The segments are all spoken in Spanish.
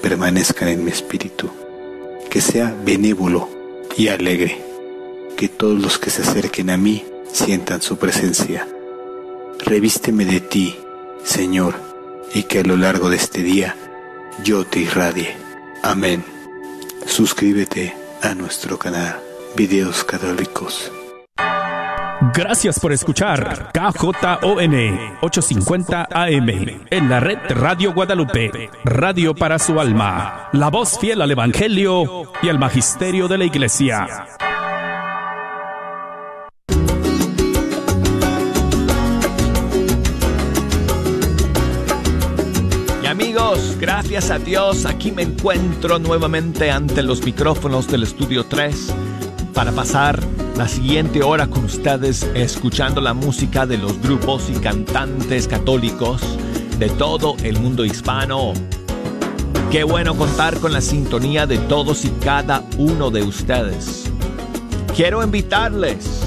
permanezcan en mi espíritu, que sea benévolo y alegre, que todos los que se acerquen a mí sientan su presencia. Revísteme de ti, Señor, y que a lo largo de este día yo te irradie. Amén. Suscríbete a nuestro canal Videos Católicos. Gracias por escuchar KJON 850 AM en la red Radio Guadalupe, radio para su alma, la voz fiel al Evangelio y al Magisterio de la Iglesia. Y amigos, gracias a Dios, aquí me encuentro nuevamente ante los micrófonos del Estudio 3 para pasar la siguiente hora con ustedes escuchando la música de los grupos y cantantes católicos de todo el mundo hispano. Qué bueno contar con la sintonía de todos y cada uno de ustedes. Quiero invitarles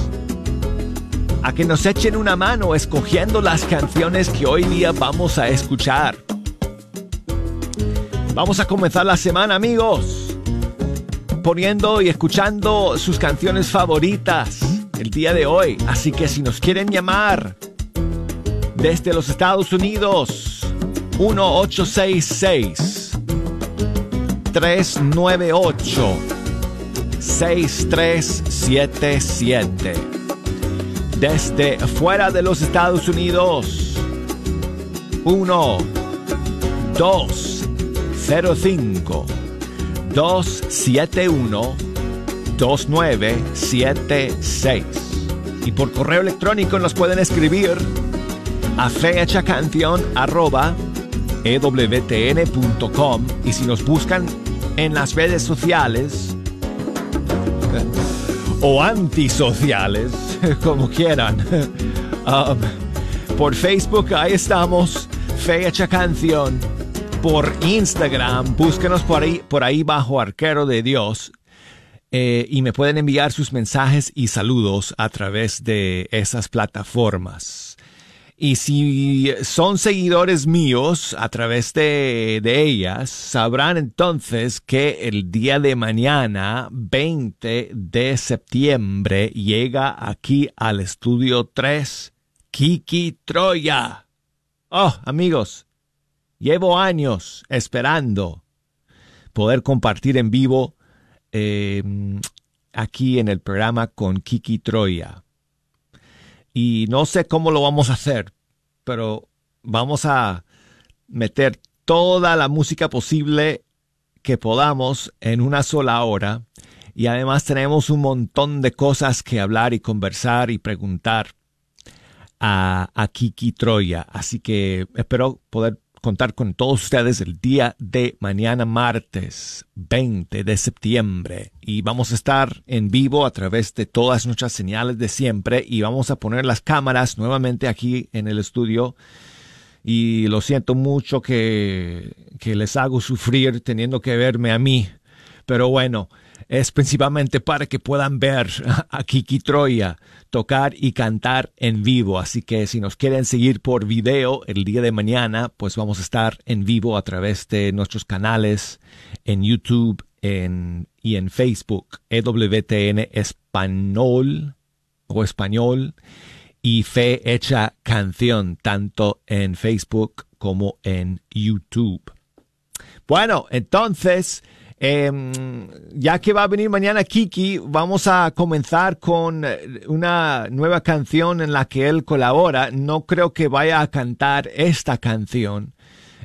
a que nos echen una mano escogiendo las canciones que hoy día vamos a escuchar. Vamos a comenzar la semana amigos poniendo y escuchando sus canciones favoritas el día de hoy. Así que si nos quieren llamar desde los Estados Unidos, 1866 398 6377. Desde fuera de los Estados Unidos, 1 205 271-2976. Y por correo electrónico nos pueden escribir a ewtn.com y si nos buscan en las redes sociales o antisociales, como quieran, um, por Facebook ahí estamos, Fecha Canción por Instagram. Búsquenos por ahí, por ahí bajo Arquero de Dios. Eh, y me pueden enviar sus mensajes y saludos a través de esas plataformas. Y si son seguidores míos a través de, de, ellas, sabrán entonces que el día de mañana, 20 de septiembre, llega aquí al estudio 3 Kiki Troya. Oh, amigos, Llevo años esperando poder compartir en vivo eh, aquí en el programa con Kiki Troya. Y no sé cómo lo vamos a hacer, pero vamos a meter toda la música posible que podamos en una sola hora. Y además tenemos un montón de cosas que hablar y conversar y preguntar a, a Kiki Troya. Así que espero poder contar con todos ustedes el día de mañana martes 20 de septiembre. Y vamos a estar en vivo a través de todas nuestras señales de siempre y vamos a poner las cámaras nuevamente aquí en el estudio. Y lo siento mucho que, que les hago sufrir teniendo que verme a mí. Pero bueno es principalmente para que puedan ver a Kiki Troya tocar y cantar en vivo. Así que si nos quieren seguir por video el día de mañana, pues vamos a estar en vivo a través de nuestros canales en YouTube en, y en Facebook, EWTN Español o Español y Fe Hecha Canción, tanto en Facebook como en YouTube. Bueno, entonces Em, ya que va a venir mañana Kiki, vamos a comenzar con eh, una nueva canción en la que él colabora. No creo que vaya a cantar esta canción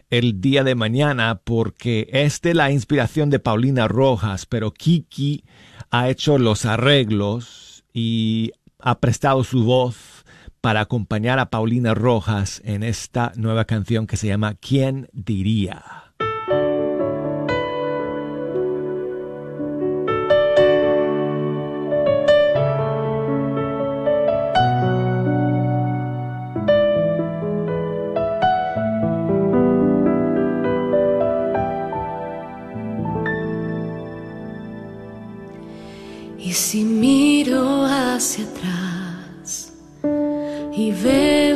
el día de mañana porque es de la inspiración de Paulina Rojas, pero Kiki ha hecho los arreglos y ha prestado su voz para acompañar a Paulina Rojas en esta nueva canción que se llama ¿Quién diría? Miro hacia atrás y veo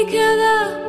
y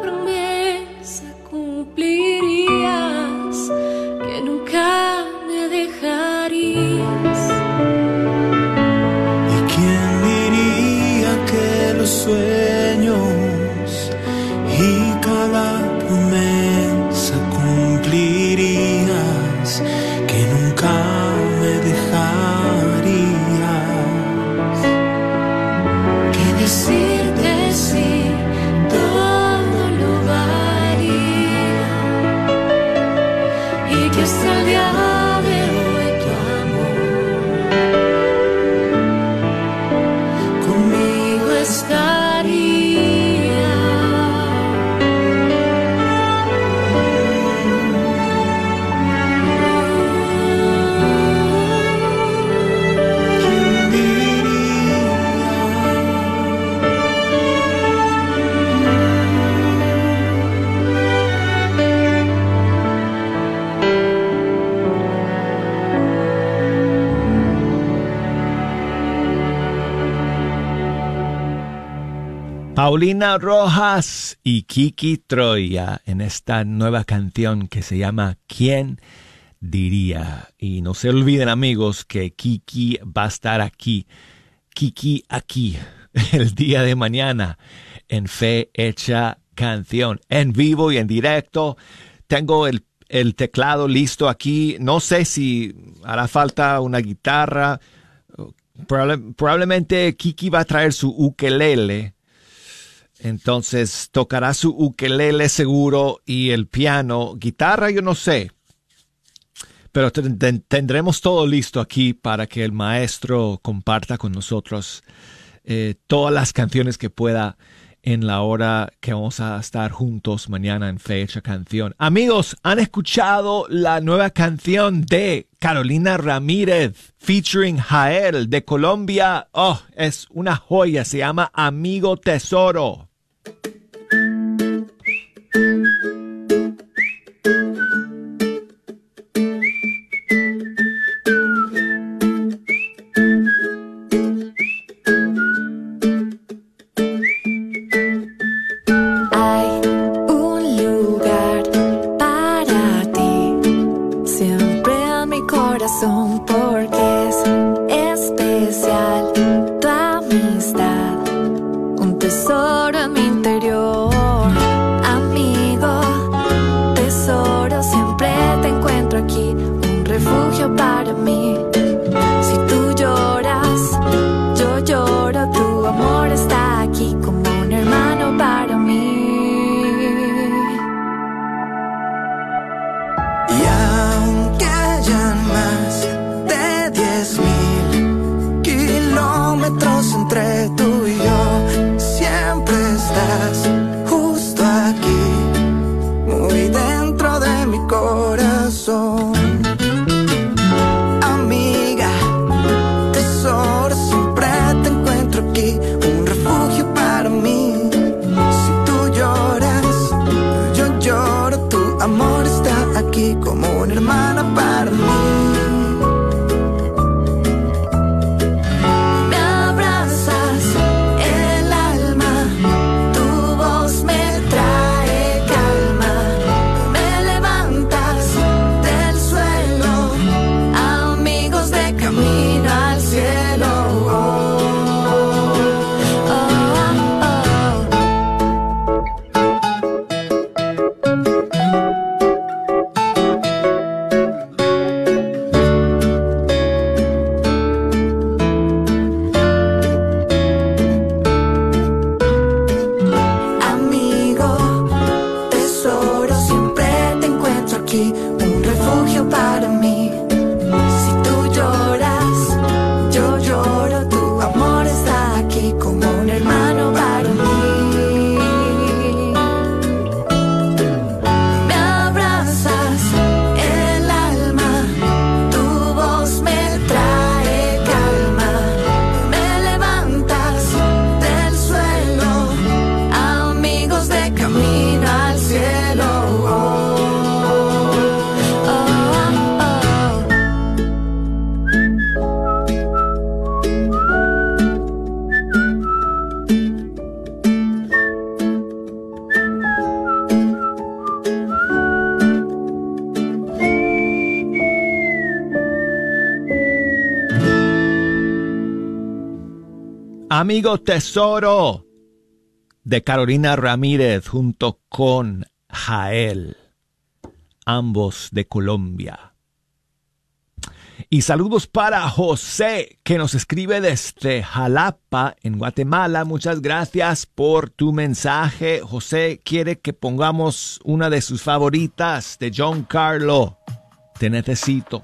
Paulina Rojas y Kiki Troya en esta nueva canción que se llama ¿Quién diría? Y no se olviden amigos que Kiki va a estar aquí, Kiki aquí, el día de mañana en Fe Hecha Canción, en vivo y en directo. Tengo el, el teclado listo aquí. No sé si hará falta una guitarra. Probable- probablemente Kiki va a traer su ukelele. Entonces tocará su ukelele seguro y el piano. Guitarra yo no sé. Pero ten- ten- tendremos todo listo aquí para que el maestro comparta con nosotros eh, todas las canciones que pueda en la hora que vamos a estar juntos mañana en Fecha Canción. Amigos, ¿han escuchado la nueva canción de Carolina Ramírez featuring Jael de Colombia? Oh, es una joya, se llama Amigo Tesoro. Hay Amigo Tesoro de Carolina Ramírez junto con Jael, ambos de Colombia. Y saludos para José, que nos escribe desde Jalapa, en Guatemala. Muchas gracias por tu mensaje. José quiere que pongamos una de sus favoritas de John Carlo. Te necesito.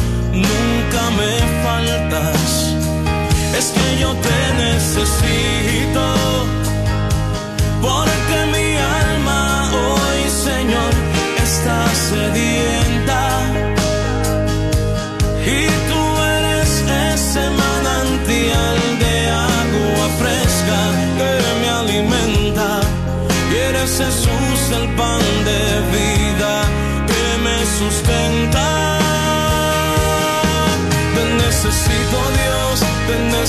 Es que yo te necesito,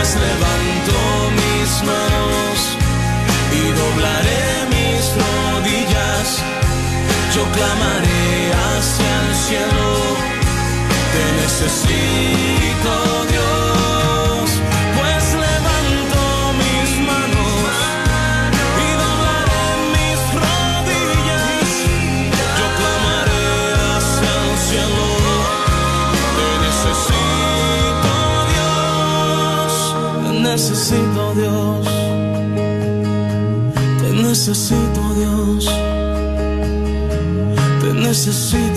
Pues levanto mis manos y doblaré mis rodillas. Yo clamaré hacia el cielo, te necesito Dios, necesito Dios, te necesito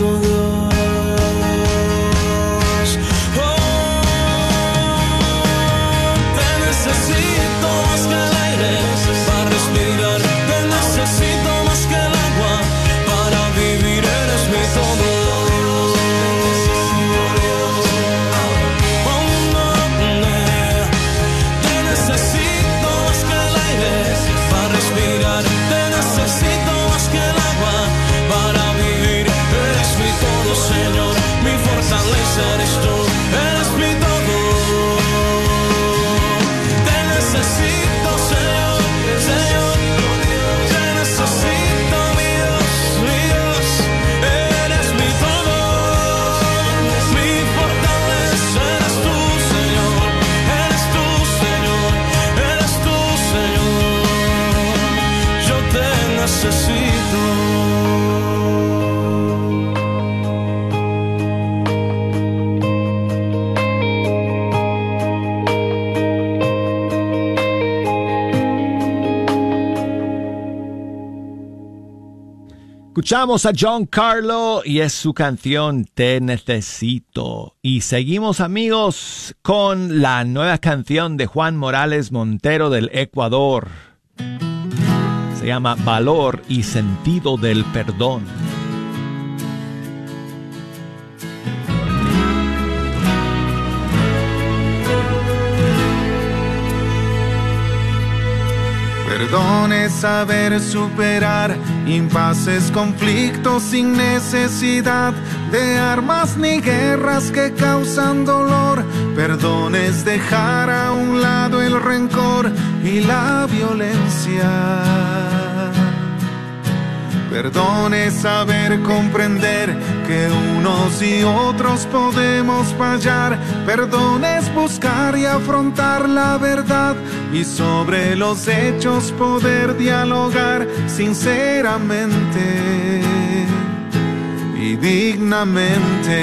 Escuchamos a John Carlo y es su canción Te Necesito. Y seguimos amigos con la nueva canción de Juan Morales Montero del Ecuador. Se llama Valor y Sentido del Perdón. Perdón es saber superar impases, conflictos sin necesidad de armas ni guerras que causan dolor. Perdón es dejar a un lado el rencor y la violencia. Perdón es saber comprender que unos y otros podemos fallar. Perdón es buscar y afrontar la verdad y sobre los hechos poder dialogar sinceramente y dignamente.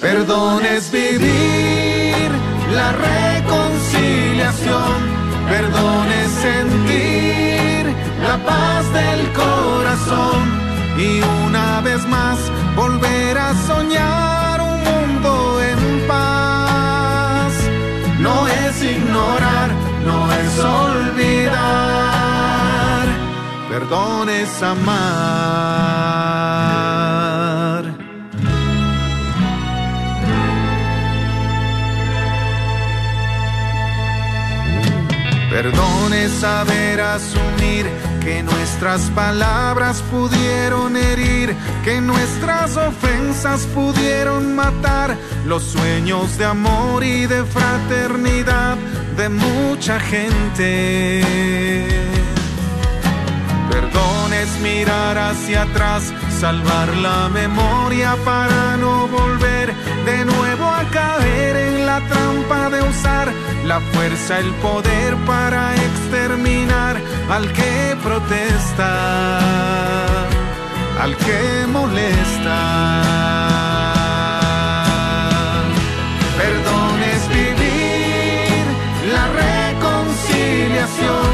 Perdón es vivir la reconciliación. Perdón es sentir la paz del corazón y una vez más volver a soñar ignorar, no es olvidar. Perdón es amar. Perdón es saber asumir que nuestras palabras pudieron herir, que nuestras ofensas pudieron matar los sueños de amor y de fraternidad de mucha gente. Perdón es mirar hacia atrás, salvar la memoria para no volver de nuevo a caer en la trampa de usar la fuerza, el poder para exterminar al que protesta, al que molesta. Perdón es vivir la reconciliación,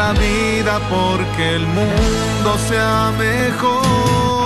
la vida porque el mundo sea mejor.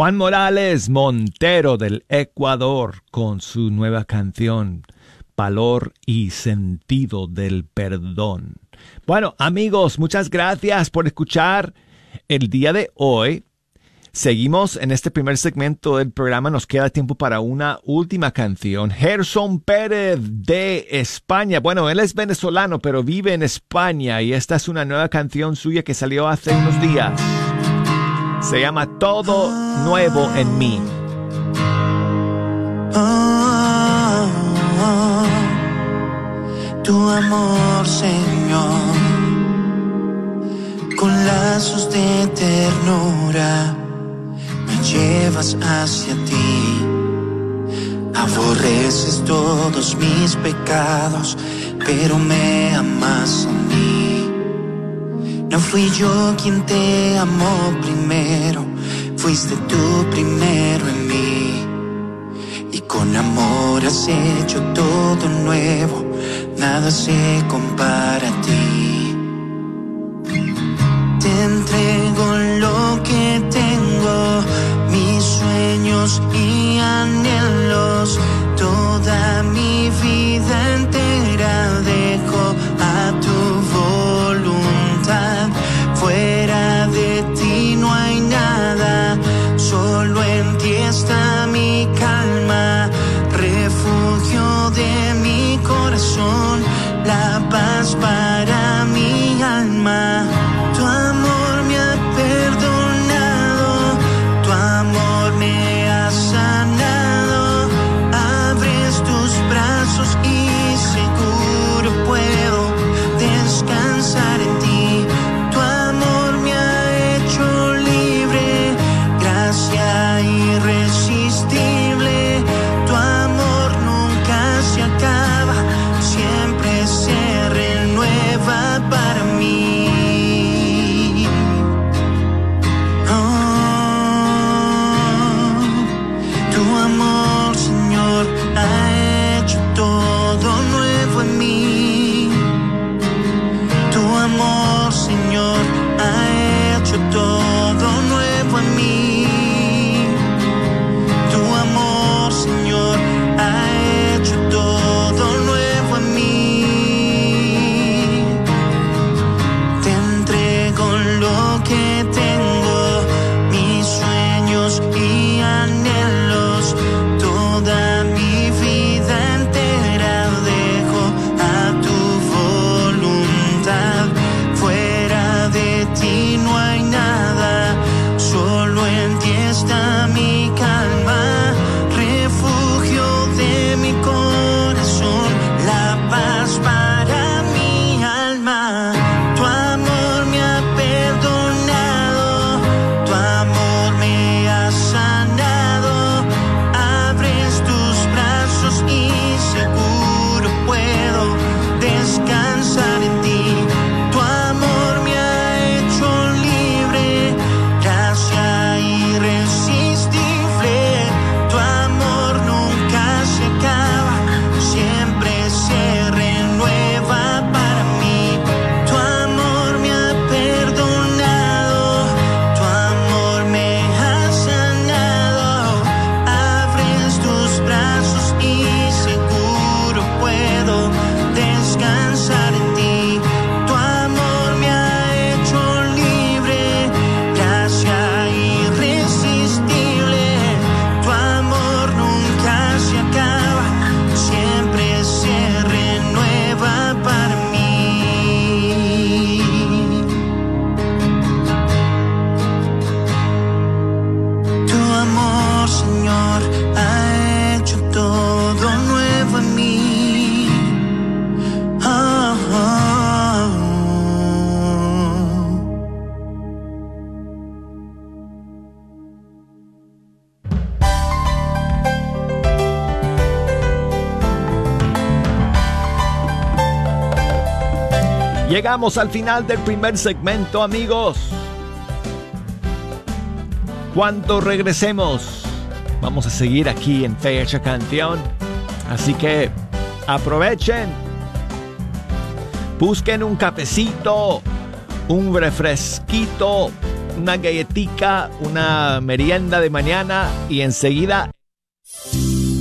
Juan Morales Montero del Ecuador con su nueva canción Valor y Sentido del Perdón. Bueno, amigos, muchas gracias por escuchar el día de hoy. Seguimos en este primer segmento del programa. Nos queda tiempo para una última canción. Gerson Pérez de España. Bueno, él es venezolano, pero vive en España y esta es una nueva canción suya que salió hace unos días. Se llama Todo Nuevo en mí. tu amor, Señor, con lazos de ternura me llevas hacia ti. Aborreces todos mis pecados, pero me amas. No fui yo quien te amó primero, fuiste tú primero en mí. Y con amor has hecho todo nuevo, nada se compara a ti. Te entrego lo que tengo, mis sueños y anhelos, toda mi Llegamos al final del primer segmento, amigos. Cuando regresemos, vamos a seguir aquí en Fecha Canción. Así que aprovechen. Busquen un cafecito, un refresquito, una galletica, una merienda de mañana y enseguida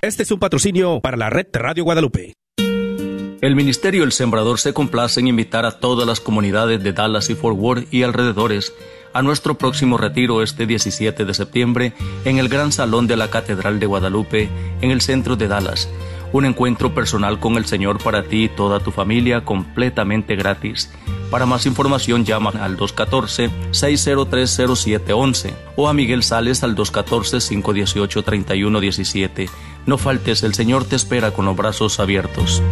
Este es un patrocinio para la red Radio Guadalupe. El Ministerio El Sembrador se complace en invitar a todas las comunidades de Dallas y Fort Worth y alrededores a nuestro próximo retiro este 17 de septiembre en el Gran Salón de la Catedral de Guadalupe en el centro de Dallas. Un encuentro personal con el Señor para ti y toda tu familia completamente gratis. Para más información llama al 214-6030711 o a Miguel Sales al 214-518-3117. No faltes, el Señor te espera con los brazos abiertos.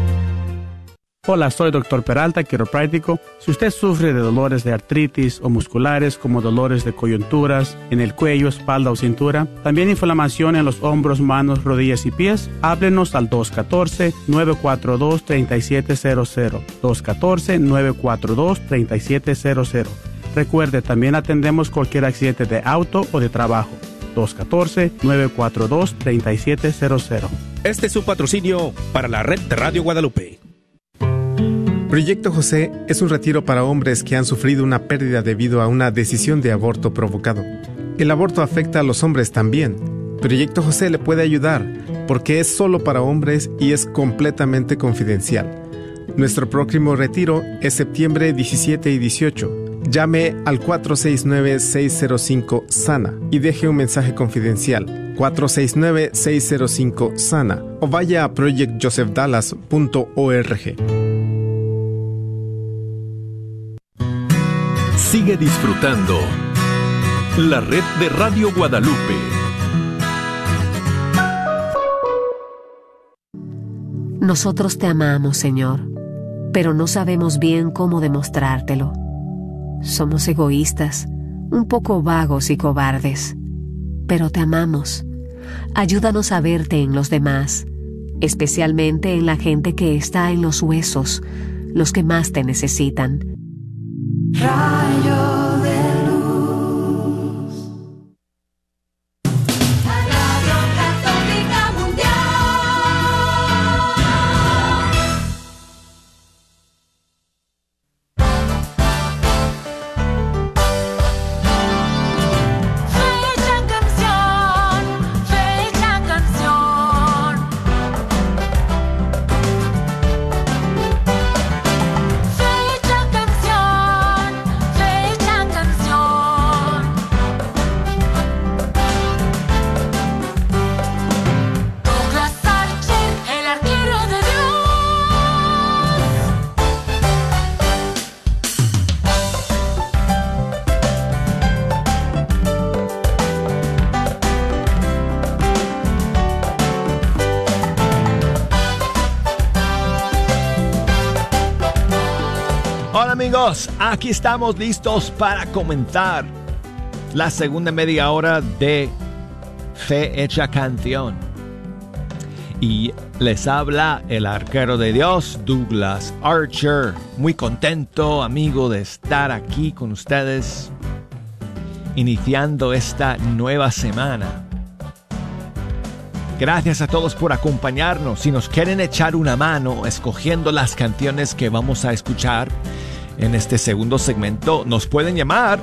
Hola, soy Dr. Peralta, quiropráctico. Si usted sufre de dolores de artritis o musculares como dolores de coyunturas en el cuello, espalda o cintura, también inflamación en los hombros, manos, rodillas y pies, háblenos al 214-942-3700. 214-942-3700. Recuerde, también atendemos cualquier accidente de auto o de trabajo. 214-942-3700. Este es un patrocinio para la red de Radio Guadalupe. Proyecto José es un retiro para hombres que han sufrido una pérdida debido a una decisión de aborto provocado. El aborto afecta a los hombres también. Proyecto José le puede ayudar porque es solo para hombres y es completamente confidencial. Nuestro próximo retiro es septiembre 17 y 18. Llame al 469-605-SANA y deje un mensaje confidencial. 469-605-SANA o vaya a projectjosephdallas.org. Sigue disfrutando la red de Radio Guadalupe. Nosotros te amamos, Señor, pero no sabemos bien cómo demostrártelo. Somos egoístas, un poco vagos y cobardes, pero te amamos. Ayúdanos a verte en los demás, especialmente en la gente que está en los huesos, los que más te necesitan. Aquí estamos listos para comenzar la segunda media hora de Fe Hecha Canción. Y les habla el arquero de Dios, Douglas Archer. Muy contento, amigo, de estar aquí con ustedes, iniciando esta nueva semana. Gracias a todos por acompañarnos. Si nos quieren echar una mano escogiendo las canciones que vamos a escuchar en este segundo segmento, nos pueden llamar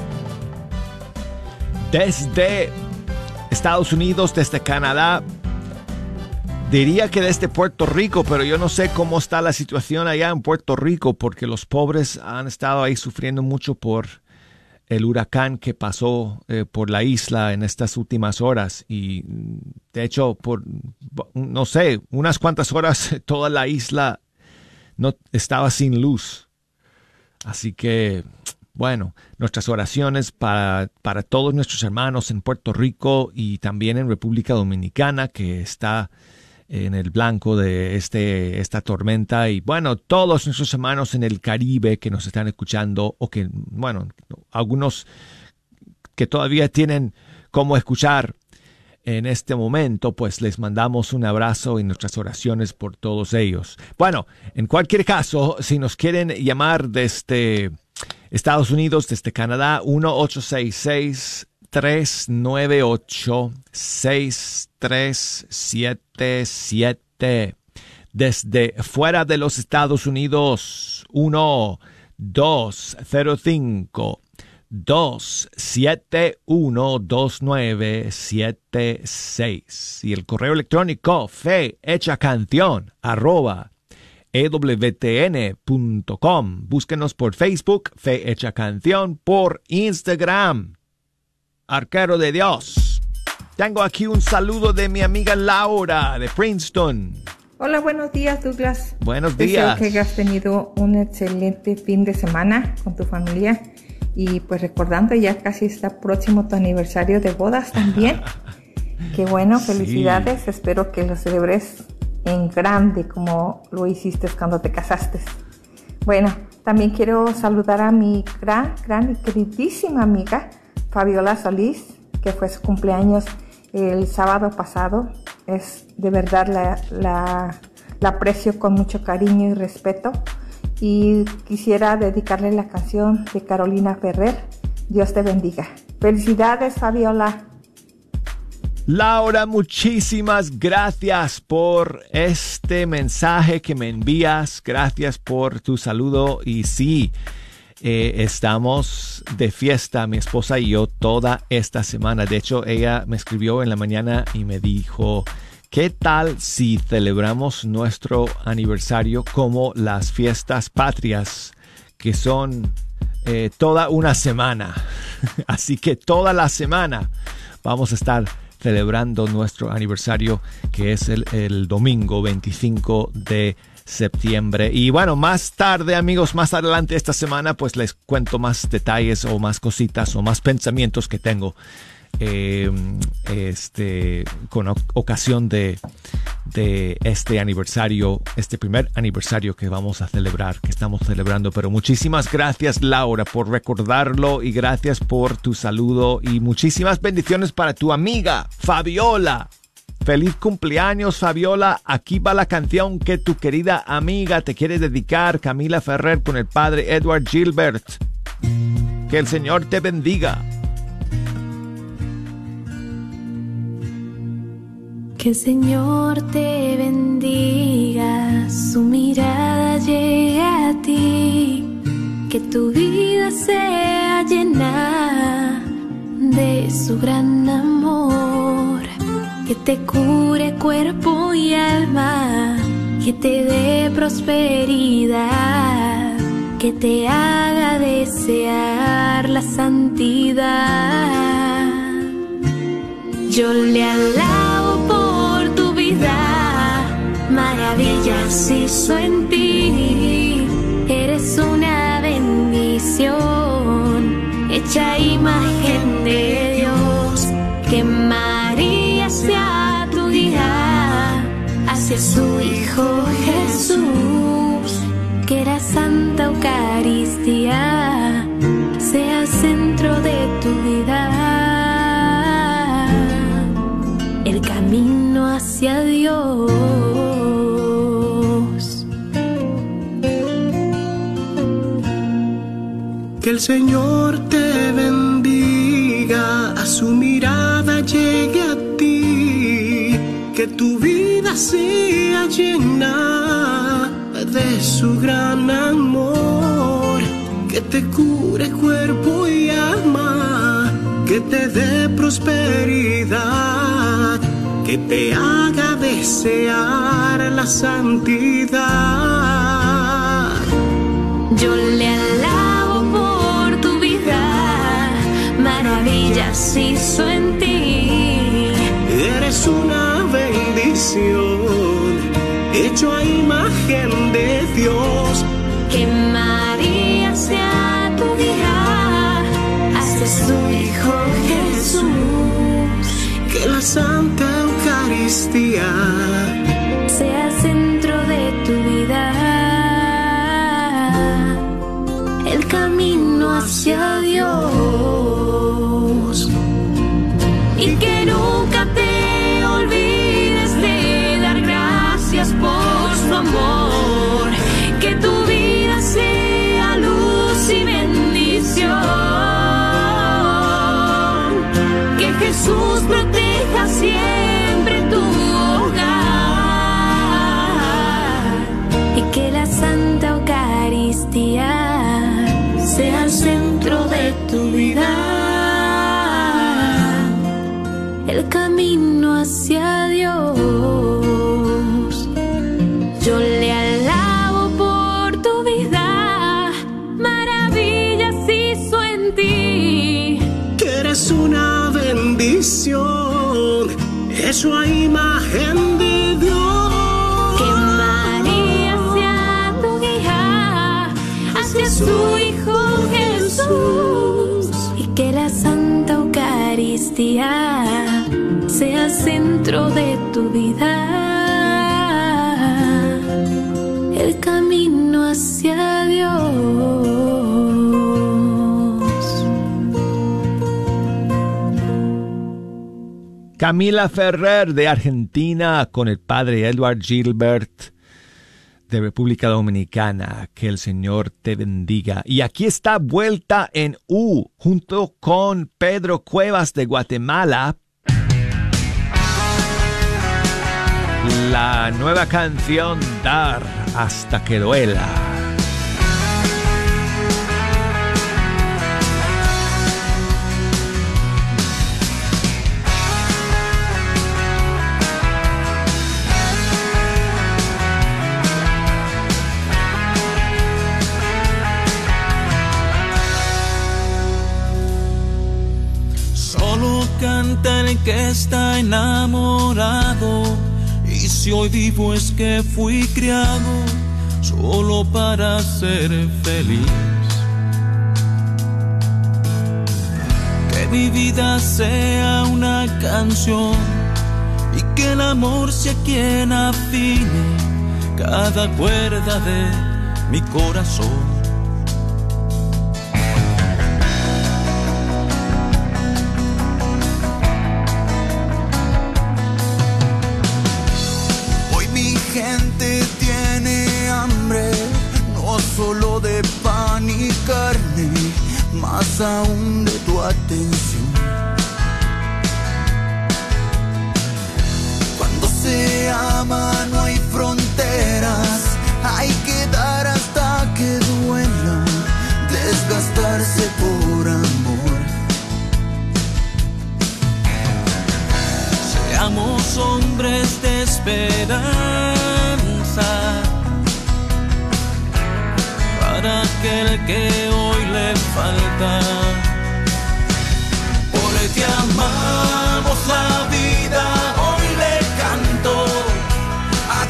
desde Estados Unidos, desde Canadá. Diría que desde Puerto Rico, pero yo no sé cómo está la situación allá en Puerto Rico, porque los pobres han estado ahí sufriendo mucho por el huracán que pasó eh, por la isla en estas últimas horas y de hecho por no sé unas cuantas horas toda la isla no estaba sin luz así que bueno nuestras oraciones para, para todos nuestros hermanos en Puerto Rico y también en República Dominicana que está en el blanco de este, esta tormenta. Y bueno, todos nuestros hermanos en el Caribe que nos están escuchando o que, bueno, algunos que todavía tienen cómo escuchar en este momento, pues les mandamos un abrazo y nuestras oraciones por todos ellos. Bueno, en cualquier caso, si nos quieren llamar desde Estados Unidos, desde Canadá, 1866 398-6377. Desde fuera de los Estados Unidos, 1 205 271 2976 y el correo electrónico fe hecha canción arroba ewtn.com. Búsquenos por Facebook, Fe Hecha Canción, por Instagram. Arquero de Dios. Tengo aquí un saludo de mi amiga Laura de Princeton. Hola, buenos días Douglas. Buenos Deseo días. que hayas tenido un excelente fin de semana con tu familia y pues recordando ya casi está próximo tu aniversario de bodas también. Qué bueno, Sí. felicidades. Espero que lo celebres en grande como lo hiciste cuando te casaste. Bueno, también quiero saludar a mi gran, gran y queridísima amiga Fabiola Solís, que fue su cumpleaños el sábado pasado. Es de verdad la, la, la aprecio con mucho cariño y respeto. Y quisiera dedicarle la canción de Carolina Ferrer, Dios te bendiga. Felicidades, Fabiola. Laura, muchísimas gracias por este mensaje que me envías. Gracias por tu saludo. Y sí, eh, estamos de fiesta, mi esposa y yo, toda esta semana. De hecho, ella me escribió en la mañana y me dijo, ¿qué tal si celebramos nuestro aniversario como las fiestas patrias, que son eh, toda una semana? Así que toda la semana vamos a estar celebrando nuestro aniversario que es el, el domingo 25 de septiembre. Y bueno, más tarde amigos, más adelante esta semana pues les cuento más detalles o más cositas o más pensamientos que tengo eh, este, con ocasión de, de este aniversario, este primer aniversario que vamos a celebrar, que estamos celebrando. Pero muchísimas gracias Laura por recordarlo y gracias por tu saludo y muchísimas bendiciones para tu amiga Fabiola. Feliz cumpleaños Fabiola, aquí va la canción que tu querida amiga te quiere dedicar, Camila Ferrer con el padre Edward Gilbert. Que el Señor te bendiga. Que el Señor te bendiga, su mirada llegue a ti, que tu vida sea llena de su gran amor, que te cure cuerpo y alma, que te dé prosperidad, que te haga desear la santidad. Yo le alabo maravillas hizo en ti. Eres una bendición, hecha imagen de Dios. Que María sea tu guía hacia su Hijo Jesús. Que la Santa Eucaristía sea centro de tu vida el camino hacia Dios. Señor te bendiga, a su mirada llegue a ti, que tu vida sea llena de su gran amor, que te cure cuerpo y alma, que te dé prosperidad, que te haga desear la santidad. Yo le hizo en ti. Eres una bendición, hecho a imagen de Dios. Que María sea tu guía hacia su Hijo Jesús. Que la Santa Eucaristía sea centro de tu vida, el camino hacia Dios. Jesús proteja sea centro de tu vida. El camino hacia Dios. Camila Ferrer de Argentina con el padre Edward Gilbert de República Dominicana. Que el Señor te bendiga. Y aquí está vuelta en U junto con Pedro Cuevas de Guatemala. La nueva canción Dar hasta que duela. Solo canta el que está enamorado. Si hoy vivo es que fui criado solo para ser feliz. Que mi vida sea una canción y que el amor sea quien afine cada cuerda de mi corazón. Aún de tu atención. Cuando se ama no hay fronteras, hay que dar hasta que duela, desgastarse por amor. Seamos hombres de esperanza para aquel que falta. Porque amamos la vida, hoy le canto a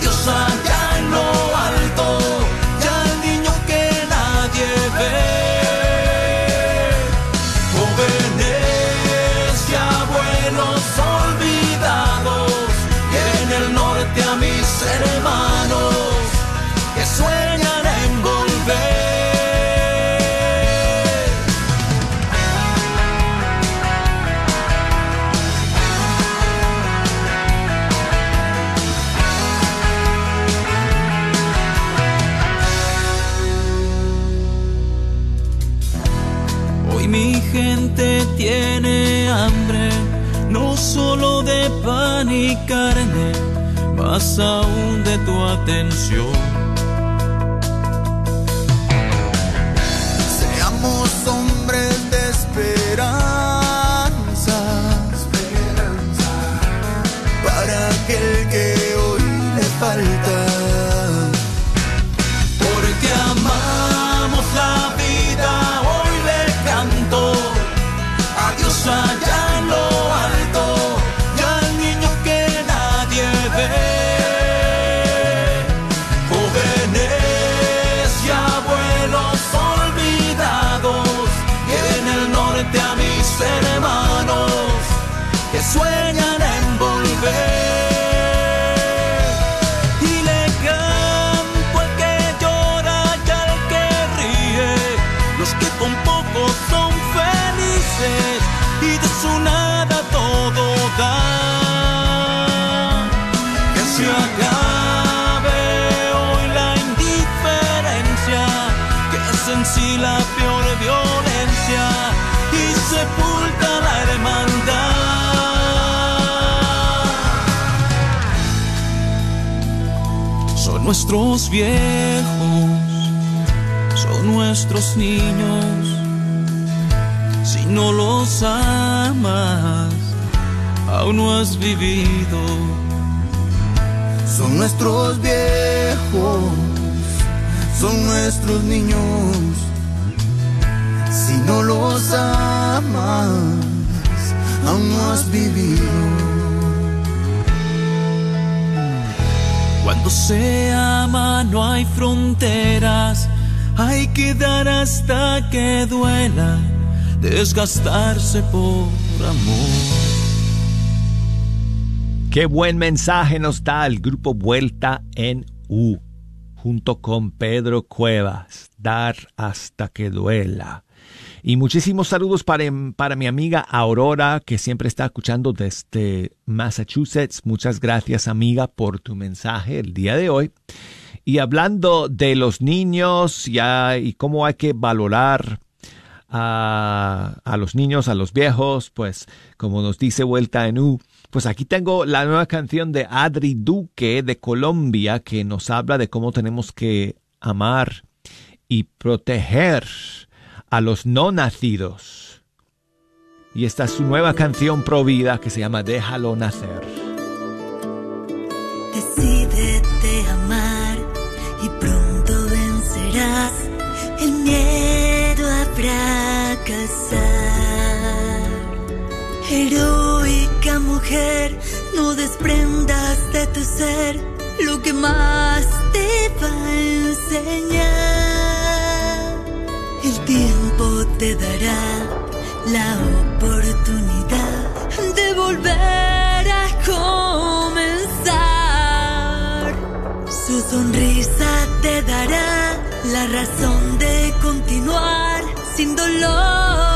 aún de tu atención. Que se acabe hoy la indiferencia, que es en sí la peor violencia y sepulta la hermandad. Son nuestros viejos, son nuestros niños. Si no los amas, aún no has vivido. Son nuestros viejos, son nuestros niños. Si no los amas, has vivido. Cuando se ama no hay fronteras, hay que dar hasta que duela, desgastarse por amor. Qué buen mensaje nos da el grupo Vuelta en U, junto con Pedro Cuevas, dar hasta que duela. Y muchísimos saludos para, para, mi amiga Aurora, que siempre está escuchando desde Massachusetts. Muchas gracias, amiga, por tu mensaje el día de hoy. Y hablando de los niños y cómo hay que valorar a, a los niños, a los viejos, pues como nos dice Vuelta en U, pues aquí tengo la nueva canción de Adri Duque de Colombia que nos habla de cómo tenemos que amar y proteger a los no nacidos. Y esta es su nueva canción pro vida que se llama Déjalo nacer. Decídete amar y pronto vencerás el miedo a fracasar. Heroica mujer, no desprendas de tu ser lo que más te va a enseñar. El tiempo te dará la oportunidad de volver a comenzar. Su sonrisa te dará la razón de continuar sin dolor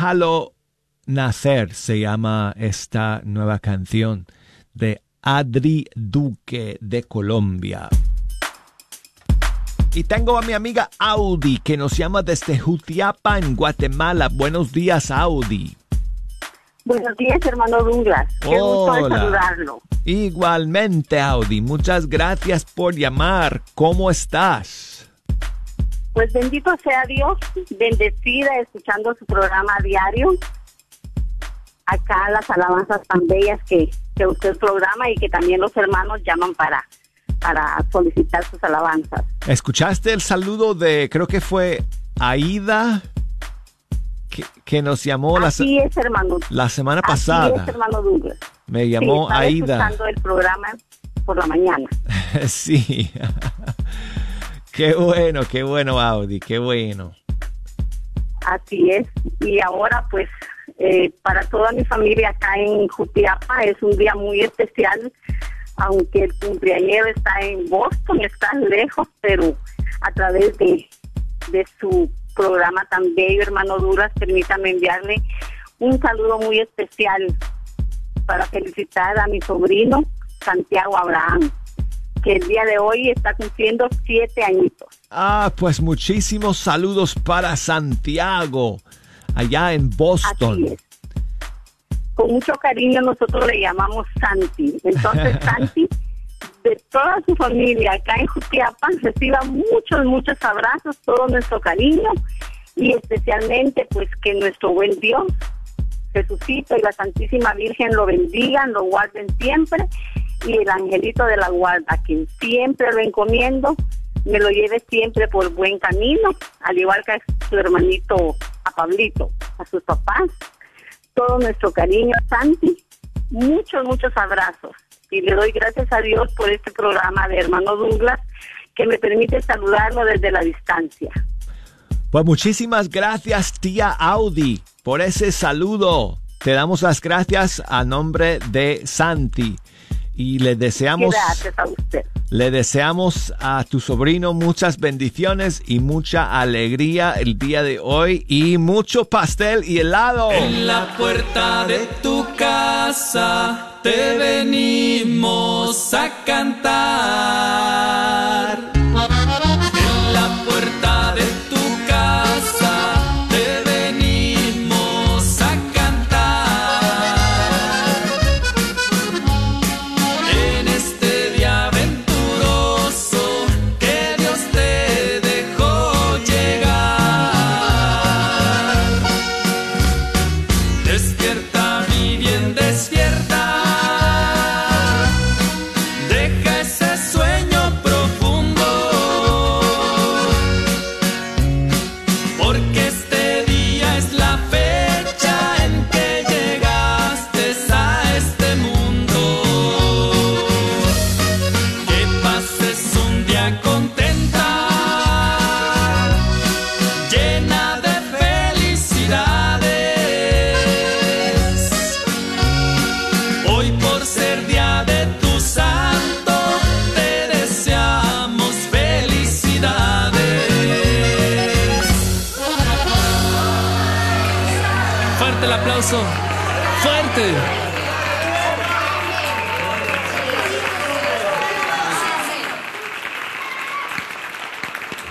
Déjalo nacer se llama esta nueva canción de Adri Duque de Colombia. Y tengo a mi amiga Audi que nos llama desde Jutiapa en Guatemala. Buenos días, Audi. Buenos días, hermano Douglas. Qué gusto de Hola. saludarlo. Igualmente, Audi. Muchas gracias por llamar. ¿Cómo estás? Pues bendito sea Dios, bendecida escuchando su programa diario. Acá las alabanzas tan bellas que, que usted programa y que también los hermanos llaman para, para solicitar sus alabanzas. ¿Escuchaste el saludo de, creo que fue Aida, que, que nos llamó la, Así es, hermano. la semana Así pasada? es, hermano Douglas. Me llamó Sí, estaba Aida. escuchando el programa por la mañana. sí. qué bueno, qué bueno, Audi, qué bueno. Así es. Y ahora, pues, eh, para toda mi familia acá en Jutiapa es un día muy especial, aunque el cumpleañero está en Boston, está lejos, pero a través de, su programa tan bello, hermano Duras, permítame enviarle un saludo muy especial para felicitar a mi sobrino Santiago Abraham, que el día de hoy está cumpliendo siete añitos. Ah, pues muchísimos saludos para Santiago, allá en Boston. con mucho cariño nosotros le llamamos Santi. Entonces, Santi, de toda su familia acá en Jutiapa, reciba muchos, muchos abrazos, todo nuestro cariño y especialmente pues que nuestro buen Dios, Jesucito y la Santísima Virgen lo bendigan, lo guarden siempre y el angelito de la guarda, quien siempre lo encomiendo, me lo lleve siempre por buen camino, al igual que a su hermanito, a Pablito, a sus papás, todo nuestro cariño, Santi, muchos, muchos abrazos. Y le doy gracias a Dios por este programa de Hermano Douglas que me permite saludarlo desde la distancia. Pues muchísimas gracias, tía Audi, por ese saludo. Te damos las gracias a nombre de Santi y le deseamos a usted. le deseamos a tu sobrino muchas bendiciones y mucha alegría el día de hoy y mucho pastel y helado. En la puerta de tu casa te venimos a cantar.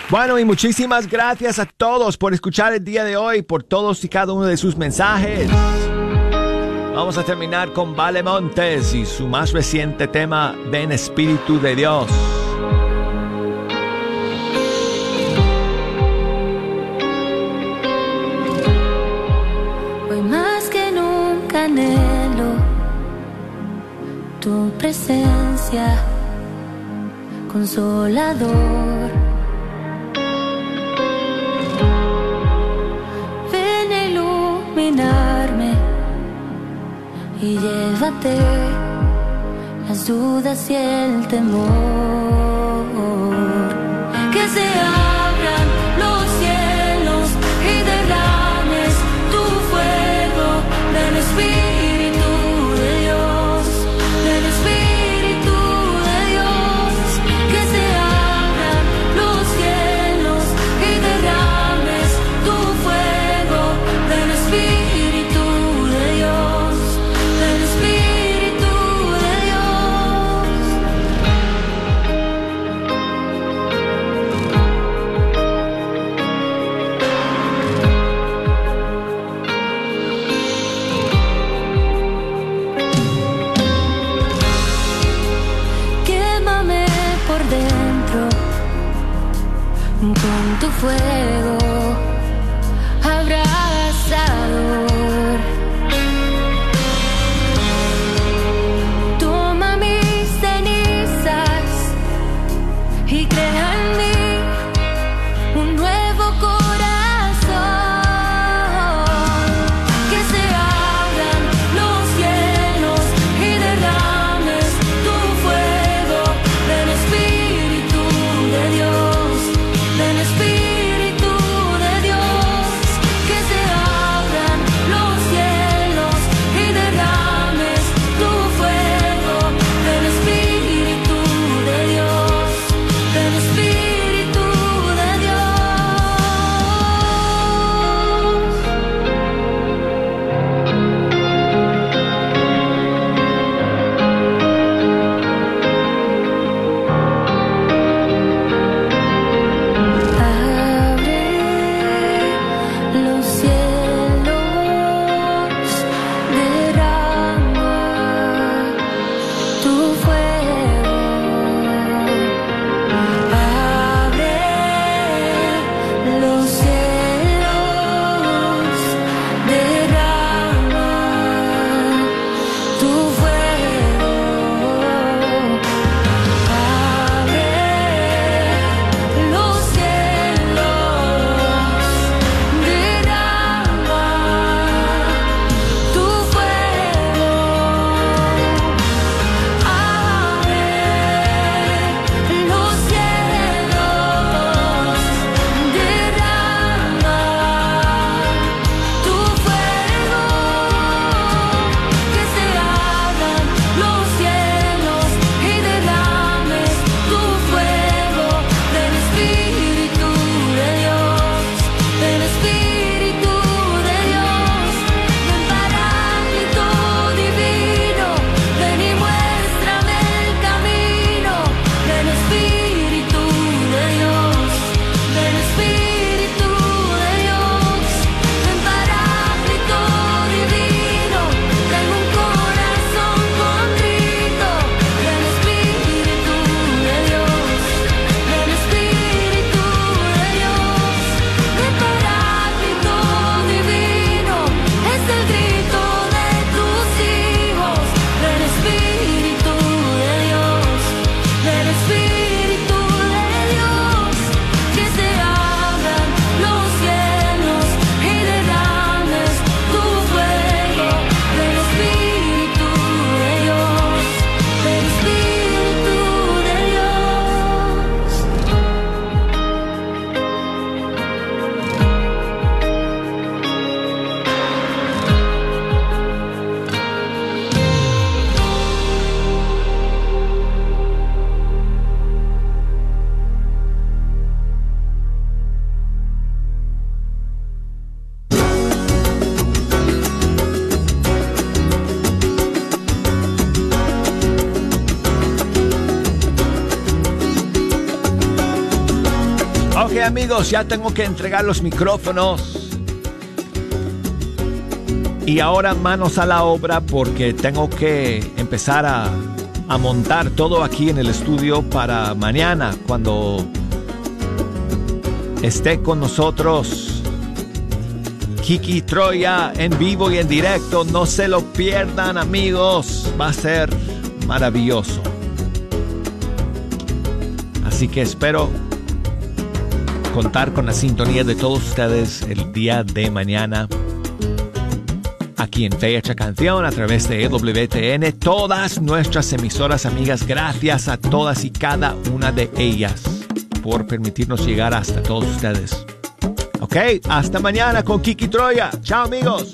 Bueno, y muchísimas gracias a todos por escuchar el día de hoy, por todos y cada uno de sus mensajes. Vamos a terminar con Vale Montes y su más reciente tema, Ven Espíritu de Dios. Hoy más que nunca anhelo tu presencia, consolador. Y llévate las dudas y el temor. Que se abran los cielos y derrames tu fuego del Espíritu Amigos, ya tengo que entregar los micrófonos. Y ahora manos a la obra porque tengo que empezar a, a montar todo aquí en el estudio para mañana cuando esté con nosotros Kiki Troya en vivo y en directo. No se lo pierdan amigos, va a ser maravilloso. Así que espero contar con la sintonía de todos ustedes el día de mañana aquí en Fecha Canción a través de E WTN, todas nuestras emisoras amigas, gracias a todas y cada una de ellas por permitirnos llegar hasta todos ustedes. Ok, hasta mañana con Kiki Troya. Chao amigos.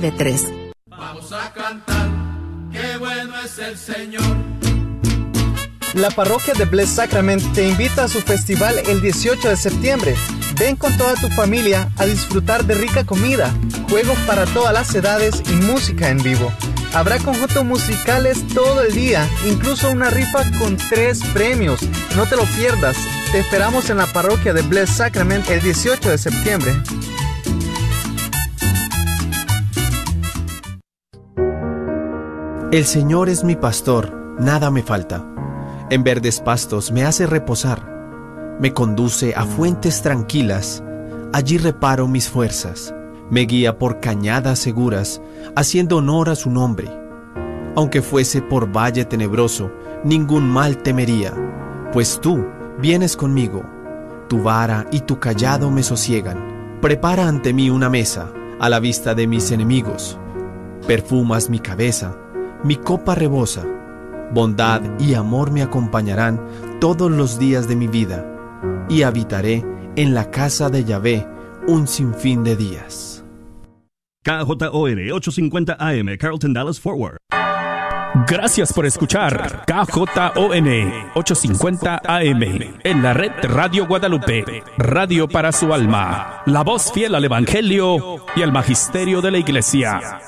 Vamos a cantar, qué bueno es el Señor. La parroquia de Blessed Sacrament te invita a su festival el 18 de septiembre. Ven con toda tu familia a disfrutar de rica comida, juegos para todas las edades y música en vivo. Habrá conjuntos musicales todo el día, incluso una rifa con tres premios. No te lo pierdas. Te esperamos en la parroquia de Blessed Sacrament el 18 de septiembre. El Señor es mi pastor, nada me falta. En verdes pastos me hace reposar. Me conduce a fuentes tranquilas. Allí reparo mis fuerzas. Me guía por cañadas seguras, haciendo honor a su nombre. Aunque fuese por valle tenebroso, ningún mal temería, pues tú vienes conmigo. Tu vara y tu callado me sosiegan. Prepara ante mí una mesa, a la vista de mis enemigos. Perfumas mi cabeza, mi copa rebosa. Bondad y amor me acompañarán todos los días de mi vida, y habitaré en la casa de Yahvé un sinfín de días. KJOR 850 AM, Carlton Dallas Forward. Gracias por escuchar KJON 850 AM en la red Radio Guadalupe, radio para su alma, la voz fiel al Evangelio y al Magisterio de la Iglesia.